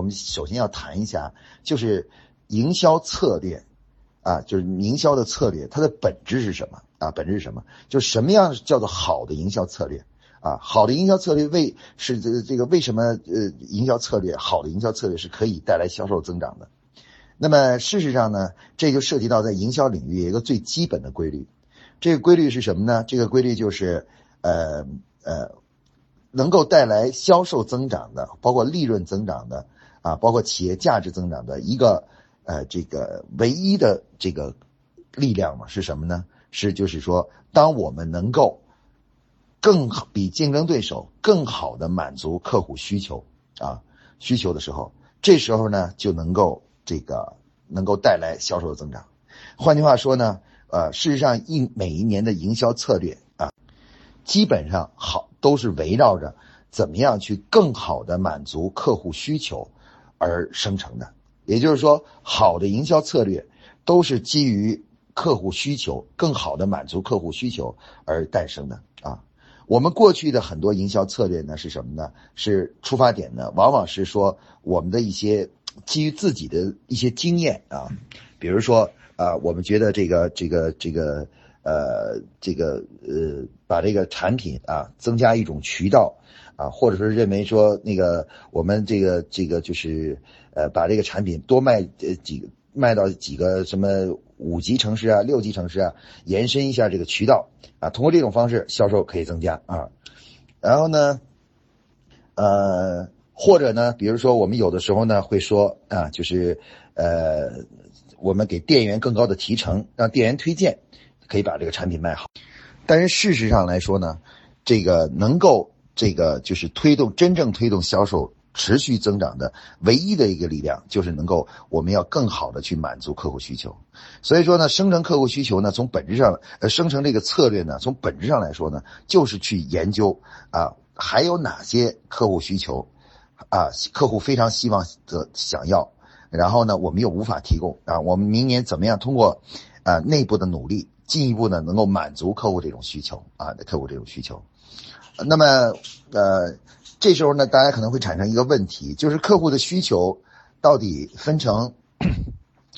我们首先要谈一下，就是营销策略，啊，就是营销的策略，它的本质是什么啊？本质是什么？就什么样叫做好的营销策略啊？好的营销策略为是这这个为什么呃营销策略好的营销策略是可以带来销售增长的？那么事实上呢，这就涉及到在营销领域一个最基本的规律，这个规律是什么呢？这个规律就是呃呃，能够带来销售增长的，包括利润增长的。啊，包括企业价值增长的一个呃，这个唯一的这个力量嘛，是什么呢？是就是说，当我们能够更好比竞争对手更好的满足客户需求啊需求的时候，这时候呢就能够这个能够带来销售的增长。换句话说呢，呃，事实上一每一年的营销策略啊，基本上好都是围绕着怎么样去更好的满足客户需求。而生成的，也就是说，好的营销策略都是基于客户需求，更好的满足客户需求而诞生的啊。我们过去的很多营销策略呢是什么呢？是出发点呢，往往是说我们的一些基于自己的一些经验啊，比如说啊，我们觉得这个这个这个呃这个呃把这个产品啊增加一种渠道。啊，或者说认为说那个我们这个这个就是呃把这个产品多卖呃几卖到几个什么五级城市啊六级城市啊，延伸一下这个渠道啊，通过这种方式销售可以增加啊。然后呢，呃或者呢，比如说我们有的时候呢会说啊，就是呃我们给店员更高的提成，让店员推荐，可以把这个产品卖好。但是事实上来说呢，这个能够。这个就是推动真正推动销售持续增长的唯一的一个力量，就是能够我们要更好的去满足客户需求。所以说呢，生成客户需求呢，从本质上，呃，生成这个策略呢，从本质上来说呢，就是去研究啊，还有哪些客户需求，啊，客户非常希望的想要，然后呢，我们又无法提供啊，我们明年怎么样通过啊内部的努力，进一步呢能够满足客户这种需求啊，客户这种需求。那么，呃，这时候呢，大家可能会产生一个问题，就是客户的需求到底分成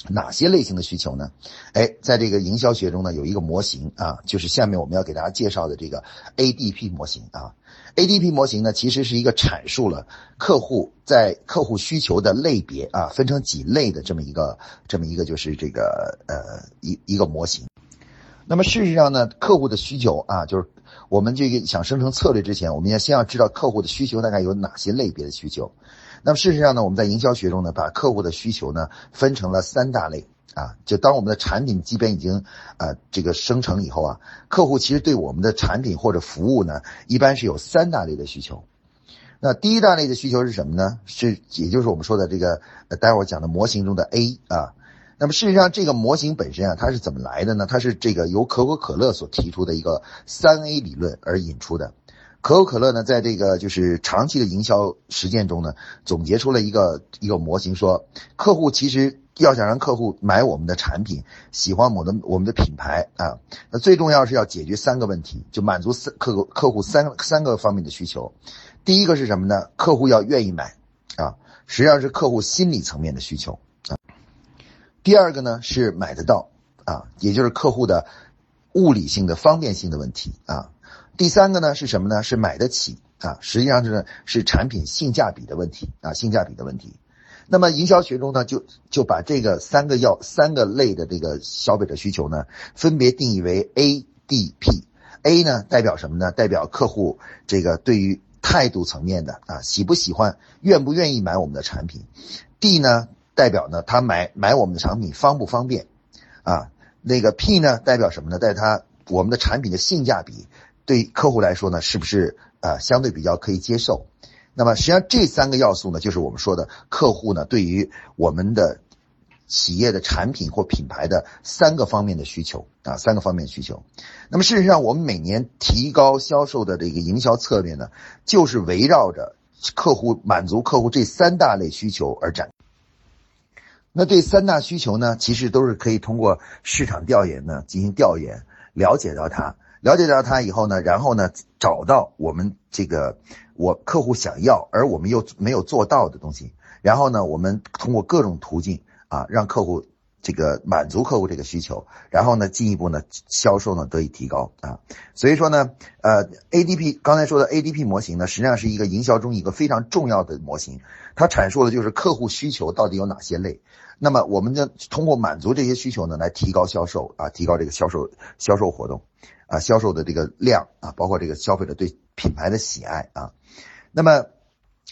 哪些类型的需求呢？哎，在这个营销学中呢，有一个模型啊，就是下面我们要给大家介绍的这个 ADP 模型啊。ADP 模型呢，其实是一个阐述了客户在客户需求的类别啊，分成几类的这么一个这么一个就是这个呃一一个模型。那么事实上呢，客户的需求啊，就是。我们这个想生成策略之前，我们要先要知道客户的需求大概有哪些类别的需求。那么事实上呢，我们在营销学中呢，把客户的需求呢分成了三大类啊。就当我们的产品基本已经啊这个生成以后啊，客户其实对我们的产品或者服务呢，一般是有三大类的需求。那第一大类的需求是什么呢？是也就是我们说的这个待会儿讲的模型中的 A 啊。那么事实上，这个模型本身啊，它是怎么来的呢？它是这个由可口可乐所提出的一个三 A 理论而引出的。可口可乐呢，在这个就是长期的营销实践中呢，总结出了一个一个模型，说客户其实要想让客户买我们的产品，喜欢我们的我们的品牌啊，那最重要是要解决三个问题，就满足三客客户三三个方面的需求。第一个是什么呢？客户要愿意买啊，实际上是客户心理层面的需求。第二个呢是买得到啊，也就是客户的物理性的方便性的问题啊。第三个呢是什么呢？是买得起啊，实际上是是产品性价比的问题啊，性价比的问题。那么营销学中呢，就就把这个三个要三个类的这个消费者需求呢，分别定义为 A、D、P。A 呢代表什么呢？代表客户这个对于态度层面的啊，喜不喜欢、愿不愿意买我们的产品。D 呢？代表呢，他买买我们的产品方不方便啊？那个 P 呢，代表什么呢？代表他我们的产品的性价比对客户来说呢，是不是啊相对比较可以接受？那么实际上这三个要素呢，就是我们说的客户呢对于我们的企业的产品或品牌的三个方面的需求啊，三个方面需求。那么事实上，我们每年提高销售的这个营销策略呢，就是围绕着客户满足客户这三大类需求而展。那这三大需求呢，其实都是可以通过市场调研呢进行调研，了解到它，了解到它以后呢，然后呢找到我们这个我客户想要而我们又没有做到的东西，然后呢，我们通过各种途径啊，让客户这个满足客户这个需求，然后呢，进一步呢销售呢得以提高啊。所以说呢，呃，ADP 刚才说的 ADP 模型呢，实际上是一个营销中一个非常重要的模型，它阐述的就是客户需求到底有哪些类。那么我们就通过满足这些需求呢，来提高销售啊，提高这个销售销售活动啊，销售的这个量啊，包括这个消费者对品牌的喜爱啊。那么，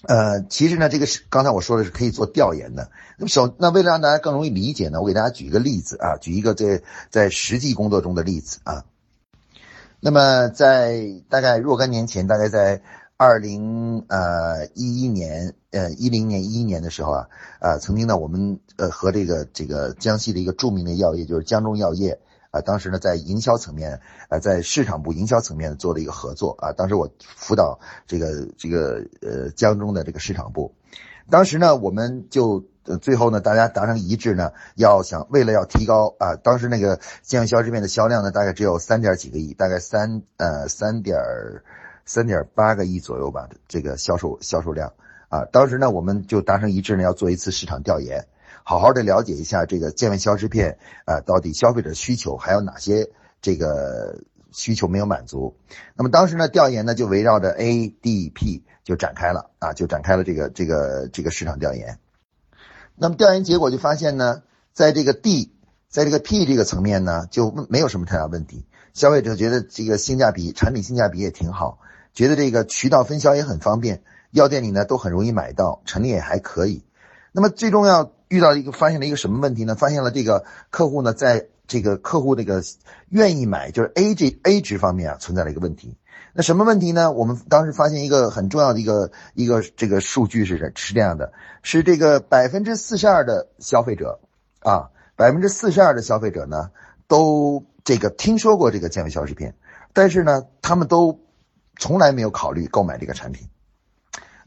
呃，其实呢，这个是刚才我说的是可以做调研的。那么首，那为了让大家更容易理解呢，我给大家举一个例子啊，举一个在在实际工作中的例子啊。那么在大概若干年前，大概在。二零呃一一年呃一零年一一年的时候啊啊曾经呢我们呃和这个这个江西的一个著名的药业就是江中药业啊当时呢在营销层面呃在市场部营销层面做了一个合作啊当时我辅导这个这个呃江中的这个市场部，当时呢我们就最后呢大家达成一致呢要想为了要提高啊当时那个健胃消食片的销量呢大概只有三点几个亿大概三呃三点。三点八个亿左右吧，这个销售销售量啊，当时呢，我们就达成一致呢，要做一次市场调研，好好的了解一下这个健胃消食片啊，到底消费者需求还有哪些这个需求没有满足。那么当时呢，调研呢就围绕着 ADP 就展开了啊，就展开了这个这个这个市场调研。那么调研结果就发现呢，在这个 D，在这个 P 这个层面呢，就没有什么太大问题，消费者觉得这个性价比，产品性价比也挺好。觉得这个渠道分销也很方便，药店里呢都很容易买到，陈列也还可以。那么最重要遇到一个发现了一个什么问题呢？发现了这个客户呢，在这个客户这个愿意买，就是 A 这 A 值方面啊存在了一个问题。那什么问题呢？我们当时发现一个很重要的一个一个这个数据是是这样的，是这个百分之四十二的消费者啊，百分之四十二的消费者呢都这个听说过这个健胃消食片，但是呢他们都。从来没有考虑购买这个产品，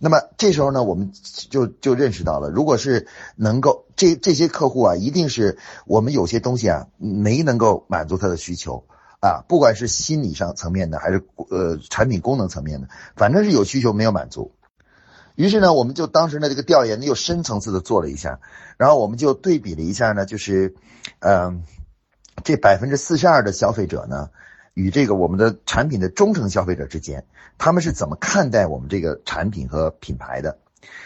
那么这时候呢，我们就就认识到了，如果是能够这这些客户啊，一定是我们有些东西啊没能够满足他的需求啊，不管是心理上层面的，还是呃产品功能层面的，反正是有需求没有满足。于是呢，我们就当时呢这个调研呢又深层次的做了一下，然后我们就对比了一下呢，就是嗯这百分之四十二的消费者呢。与这个我们的产品的忠诚消费者之间，他们是怎么看待我们这个产品和品牌的？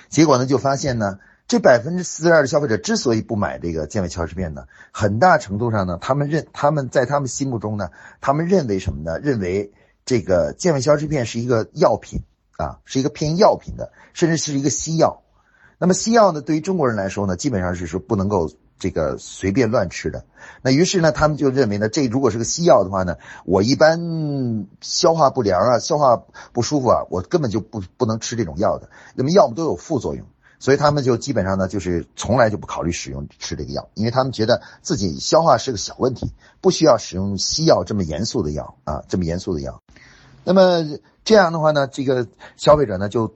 结果呢，就发现呢，这百分之四十二的消费者之所以不买这个健胃消食片呢，很大程度上呢，他们认他们在他们心目中呢，他们认为什么呢？认为这个健胃消食片是一个药品啊，是一个偏药品的，甚至是一个西药。那么西药呢，对于中国人来说呢，基本上是说不能够。这个随便乱吃的，那于是呢，他们就认为呢，这如果是个西药的话呢，我一般消化不良啊，消化不舒服啊，我根本就不不能吃这种药的。那么药物都有副作用，所以他们就基本上呢，就是从来就不考虑使用吃这个药，因为他们觉得自己消化是个小问题，不需要使用西药这么严肃的药啊，这么严肃的药。那么这样的话呢，这个消费者呢，就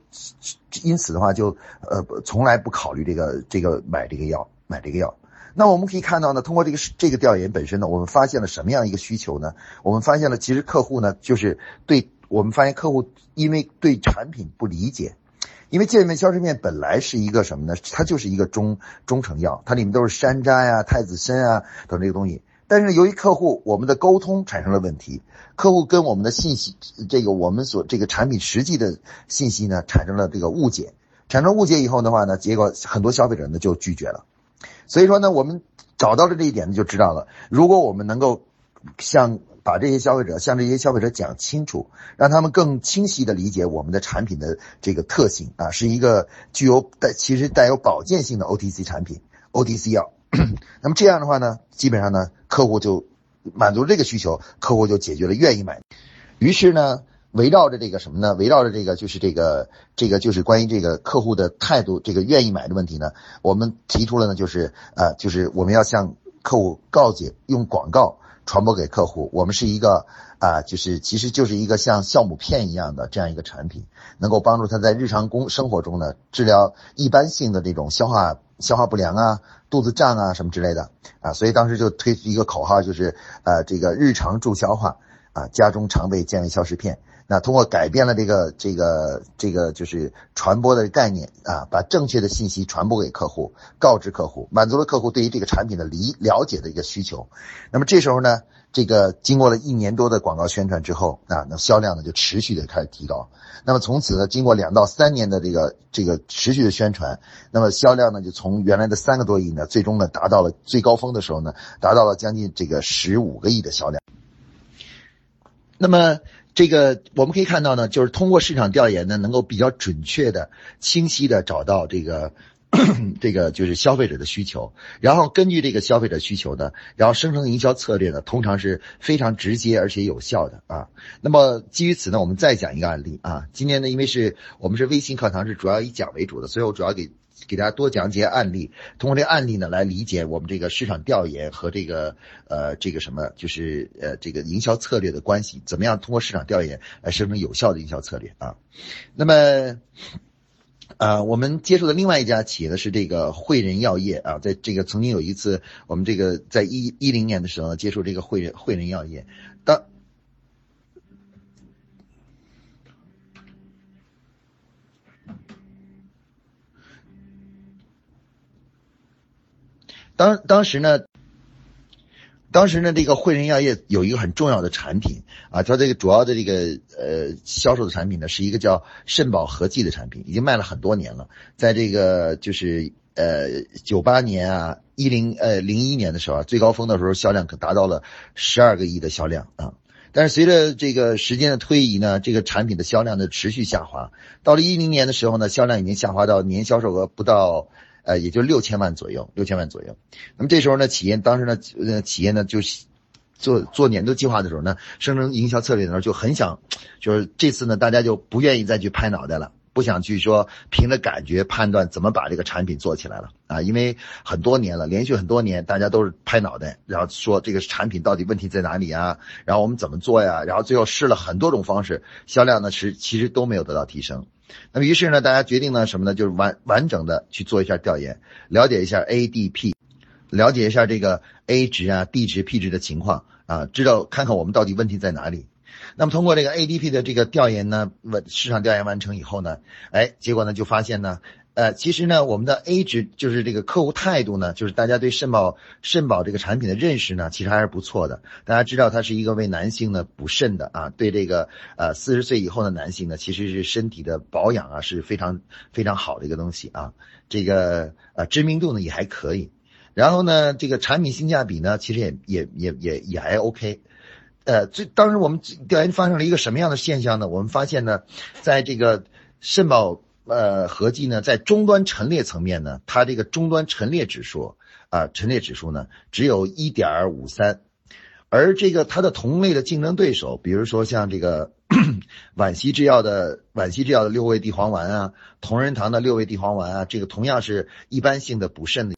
因此的话就呃从来不考虑这个这个买这个药买这个药。那我们可以看到呢，通过这个这个调研本身呢，我们发现了什么样一个需求呢？我们发现了，其实客户呢，就是对我们发现客户因为对产品不理解，因为健胃消食片本来是一个什么呢？它就是一个中中成药，它里面都是山楂呀、太子参啊等这个东西。但是由于客户我们的沟通产生了问题，客户跟我们的信息这个我们所这个产品实际的信息呢产生了这个误解，产生误解以后的话呢，结果很多消费者呢就拒绝了。所以说呢，我们找到了这一点呢，就知道了。如果我们能够向把这些消费者向这些消费者讲清楚，让他们更清晰的理解我们的产品的这个特性啊，是一个具有带其实带有保健性的 OTC 产品，OTC 药。那么这样的话呢，基本上呢，客户就满足这个需求，客户就解决了愿意买。于是呢。围绕着这个什么呢？围绕着这个就是这个这个就是关于这个客户的态度，这个愿意买的问题呢，我们提出了呢，就是呃，就是我们要向客户告解，用广告传播给客户，我们是一个啊，就是其实就是一个像酵母片一样的这样一个产品，能够帮助他在日常工生活中呢治疗一般性的这种消化消化不良啊、肚子胀啊什么之类的啊，所以当时就推出一个口号，就是呃这个日常助消化啊，家中常备健胃消食片。那通过改变了这个这个这个就是传播的概念啊，把正确的信息传播给客户，告知客户，满足了客户对于这个产品的理了解的一个需求。那么这时候呢，这个经过了一年多的广告宣传之后啊，那销量呢就持续的开始提高。那么从此呢，经过两到三年的这个这个持续的宣传，那么销量呢就从原来的三个多亿呢，最终呢达到了最高峰的时候呢，达到了将近这个十五个亿的销量。那么。这个我们可以看到呢，就是通过市场调研呢，能够比较准确的、清晰的找到这个 这个就是消费者的需求，然后根据这个消费者需求呢，然后生成营销策略呢，通常是非常直接而且有效的啊。那么基于此呢，我们再讲一个案例啊。今天呢，因为是我们是微信课堂，是主要以讲为主的，所以我主要给。给大家多讲解案例，通过这个案例呢来理解我们这个市场调研和这个呃这个什么，就是呃这个营销策略的关系，怎么样通过市场调研来生成有效的营销策略啊？那么，呃，我们接触的另外一家企业呢是这个汇仁药业啊，在这个曾经有一次，我们这个在一一零年的时候接触这个汇仁汇仁药业，当。当当时呢，当时呢，这个汇仁药业有一个很重要的产品啊，它这个主要的这个呃销售的产品呢，是一个叫肾宝合剂的产品，已经卖了很多年了。在这个就是呃九八年啊，一零呃零一年的时候啊，最高峰的时候销量可达到了十二个亿的销量啊。但是随着这个时间的推移呢，这个产品的销量呢持续下滑，到了一零年的时候呢，销量已经下滑到年销售额不到。呃，也就六千万左右，六千万左右。那么这时候呢，企业当时呢，呃，企业呢就做做年度计划的时候呢，生成营销策略的时候就很想，就是这次呢，大家就不愿意再去拍脑袋了，不想去说凭着感觉判断怎么把这个产品做起来了啊，因为很多年了，连续很多年，大家都是拍脑袋，然后说这个产品到底问题在哪里啊？然后我们怎么做呀？然后最后试了很多种方式，销量呢是其实都没有得到提升。那么于是呢，大家决定呢什么呢？就是完完整的去做一下调研，了解一下 ADP，了解一下这个 A 值啊、D 值、P 值的情况啊，知道看看我们到底问题在哪里。那么通过这个 ADP 的这个调研呢，完市场调研完成以后呢，哎，结果呢就发现呢。呃，其实呢，我们的 A 值就是这个客户态度呢，就是大家对肾宝肾宝这个产品的认识呢，其实还是不错的。大家知道它是一个为男性呢补肾的啊，对这个呃四十岁以后的男性呢，其实是身体的保养啊是非常非常好的一个东西啊。这个呃知名度呢也还可以，然后呢这个产品性价比呢，其实也也也也也还 OK。呃，最当时我们调研发生了一个什么样的现象呢？我们发现呢，在这个肾宝。呃，合计呢，在终端陈列层面呢，它这个终端陈列指数啊，陈列指数呢，只有一点五三，而这个它的同类的竞争对手，比如说像这个 皖西制药的皖西制药的六味地黄丸啊，同仁堂的六味地黄丸啊，这个同样是一般性的补肾的，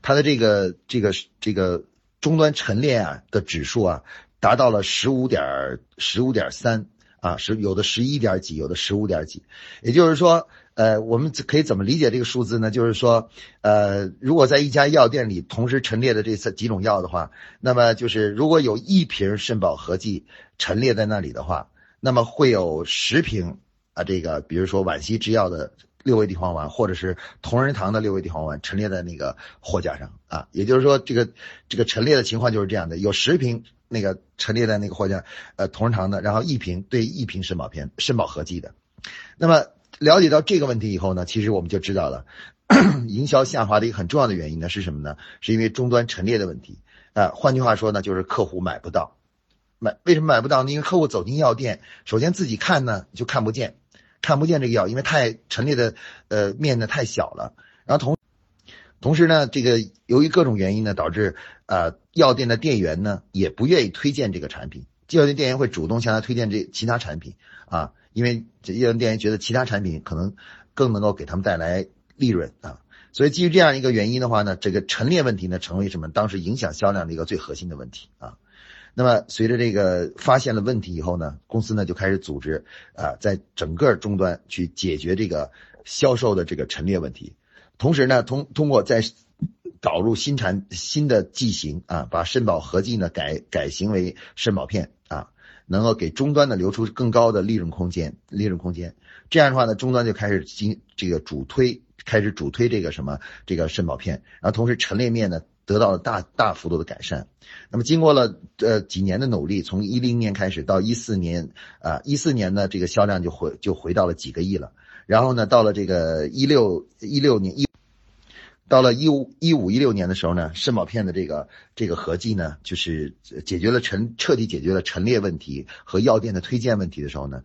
它的这个这个这个终端陈列啊的指数啊，达到了十五点十五点三。啊，是有的十一点几，有的十五点几，也就是说。呃，我们可以怎么理解这个数字呢？就是说，呃，如果在一家药店里同时陈列的这几种药的话，那么就是如果有一瓶肾宝合剂陈列在那里的话，那么会有十瓶啊，这个比如说皖西制药的六味地黄丸，或者是同仁堂的六味地黄丸陈列在那个货架上啊。也就是说，这个这个陈列的情况就是这样的：有十瓶那个陈列在那个货架，呃，同仁堂的，然后一瓶对一瓶肾宝片肾宝合剂的，那么。了解到这个问题以后呢，其实我们就知道了，营销下滑的一个很重要的原因呢是什么呢？是因为终端陈列的问题啊。换句话说呢，就是客户买不到，买为什么买不到呢？因为客户走进药店，首先自己看呢就看不见，看不见这个药，因为太陈列的呃面呢太小了。然后同同时呢，这个由于各种原因呢，导致呃药店的店员呢也不愿意推荐这个产品，药店店员会主动向他推荐这其他产品啊。因为这业务店员觉得其他产品可能更能够给他们带来利润啊，所以基于这样一个原因的话呢，这个陈列问题呢成为什么当时影响销量的一个最核心的问题啊。那么随着这个发现了问题以后呢，公司呢就开始组织啊，在整个终端去解决这个销售的这个陈列问题，同时呢通通过在导入新产新的剂型啊，把肾宝合剂呢改改型为肾宝片。能够给终端呢留出更高的利润空间，利润空间。这样的话呢，终端就开始进这个主推，开始主推这个什么这个肾宝片，然后同时陈列面呢得到了大大幅度的改善。那么经过了呃几年的努力，从一零年开始到一四年啊一四年呢这个销量就回就回到了几个亿了。然后呢到了这个一六一六年一。到了一五一五一六年的时候呢，肾宝片的这个这个合计呢，就是解决了陈彻底解决了陈列问题和药店的推荐问题的时候呢，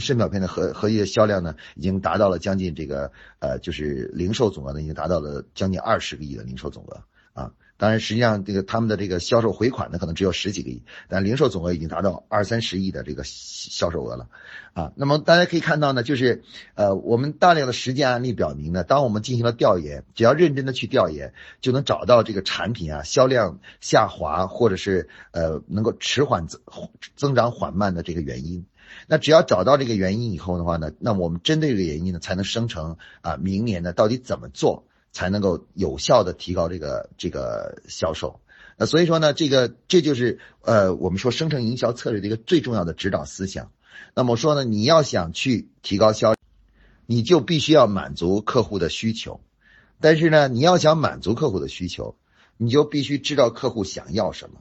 肾宝片的合合计的销量呢，已经达到了将近这个呃，就是零售总额呢，已经达到了将近二十个亿的零售总额啊。当然，实际上这个他们的这个销售回款呢，可能只有十几个亿，但零售总额已经达到二三十亿的这个销售额了，啊，那么大家可以看到呢，就是呃，我们大量的实践案例表明呢，当我们进行了调研，只要认真的去调研，就能找到这个产品啊销量下滑或者是呃能够迟缓增增长缓慢的这个原因。那只要找到这个原因以后的话呢，那我们针对这个原因呢，才能生成啊明年呢到底怎么做。才能够有效的提高这个这个销售，那所以说呢，这个这就是呃我们说生成营销策略的一个最重要的指导思想。那么说呢，你要想去提高销，你就必须要满足客户的需求。但是呢，你要想满足客户的需求，你就必须知道客户想要什么。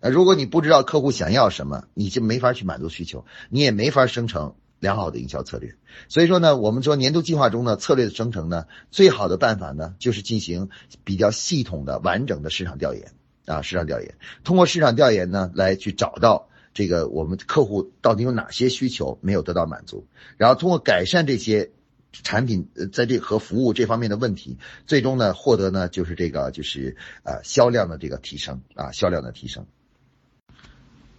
那如果你不知道客户想要什么，你就没法去满足需求，你也没法生成。良好的营销策略，所以说呢，我们说年度计划中呢，策略的生成呢，最好的办法呢，就是进行比较系统的、完整的市场调研啊，市场调研，通过市场调研呢，来去找到这个我们客户到底有哪些需求没有得到满足，然后通过改善这些产品在这和服务这方面的问题，最终呢，获得呢，就是这个就是呃销量的这个提升啊，销量的提升。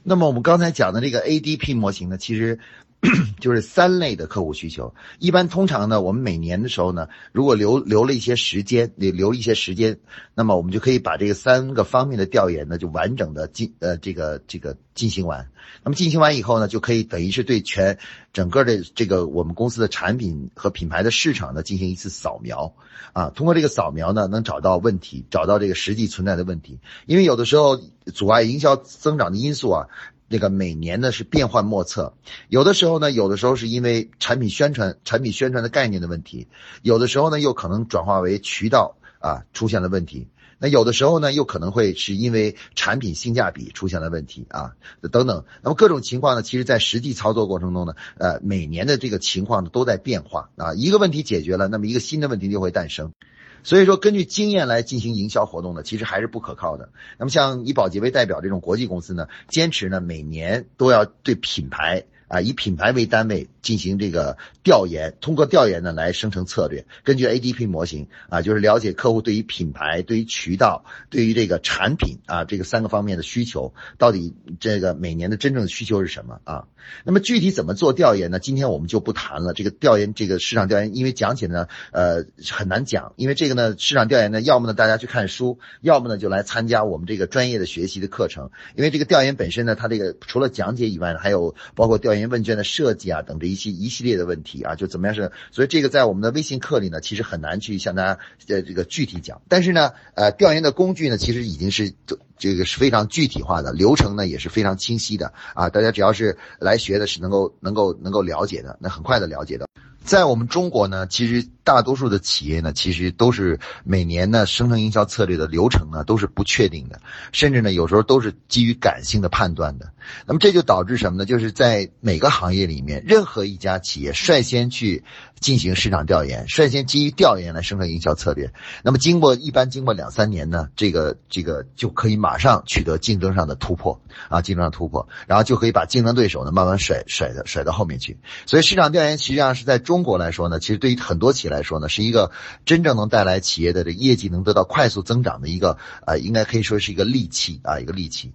那么我们刚才讲的这个 ADP 模型呢，其实。就是三类的客户需求，一般通常呢，我们每年的时候呢，如果留留了一些时间，留留一些时间，那么我们就可以把这个三个方面的调研呢，就完整的进呃这个这个进行完。那么进行完以后呢，就可以等于是对全整个的这个我们公司的产品和品牌的市场呢进行一次扫描啊，通过这个扫描呢，能找到问题，找到这个实际存在的问题。因为有的时候阻碍营销增长的因素啊。那个每年呢是变幻莫测，有的时候呢，有的时候是因为产品宣传、产品宣传的概念的问题，有的时候呢又可能转化为渠道啊出现了问题，那有的时候呢又可能会是因为产品性价比出现了问题啊等等，那么各种情况呢，其实在实际操作过程中呢，呃，每年的这个情况呢都在变化。啊，一个问题解决了，那么一个新的问题就会诞生。所以说，根据经验来进行营销活动呢，其实还是不可靠的。那么，像以宝洁为代表这种国际公司呢，坚持呢每年都要对品牌。啊，以品牌为单位进行这个调研，通过调研呢来生成策略。根据 ADP 模型啊，就是了解客户对于品牌、对于渠道、对于这个产品啊这个三个方面的需求，到底这个每年的真正的需求是什么啊？那么具体怎么做调研呢？今天我们就不谈了。这个调研，这个市场调研，因为讲起来呢，呃，很难讲。因为这个呢，市场调研呢，要么呢大家去看书，要么呢就来参加我们这个专业的学习的课程。因为这个调研本身呢，它这个除了讲解以外呢，还有包括调研。问卷的设计啊，等着一些一系列的问题啊，就怎么样是？所以这个在我们的微信课里呢，其实很难去向大家呃这个具体讲。但是呢，呃，调研的工具呢，其实已经是这个是非常具体化的，流程呢也是非常清晰的啊。大家只要是来学的，是能够能够能够了解的，那很快的了解的。在我们中国呢，其实大多数的企业呢，其实都是每年呢生成营销策略的流程呢都是不确定的，甚至呢有时候都是基于感性的判断的。那么这就导致什么呢？就是在每个行业里面，任何一家企业率先去进行市场调研，率先基于调研来生成营销策略。那么经过一般经过两三年呢，这个这个就可以马上取得竞争上的突破啊，竞争上突破，然后就可以把竞争对手呢慢慢甩甩的甩到后面去。所以市场调研实际上是在中。国来说呢，其实对于很多企业来来说呢，是一个真正能带来企业的这业绩能得到快速增长的一个呃，应该可以说是一个利器啊，一个利器。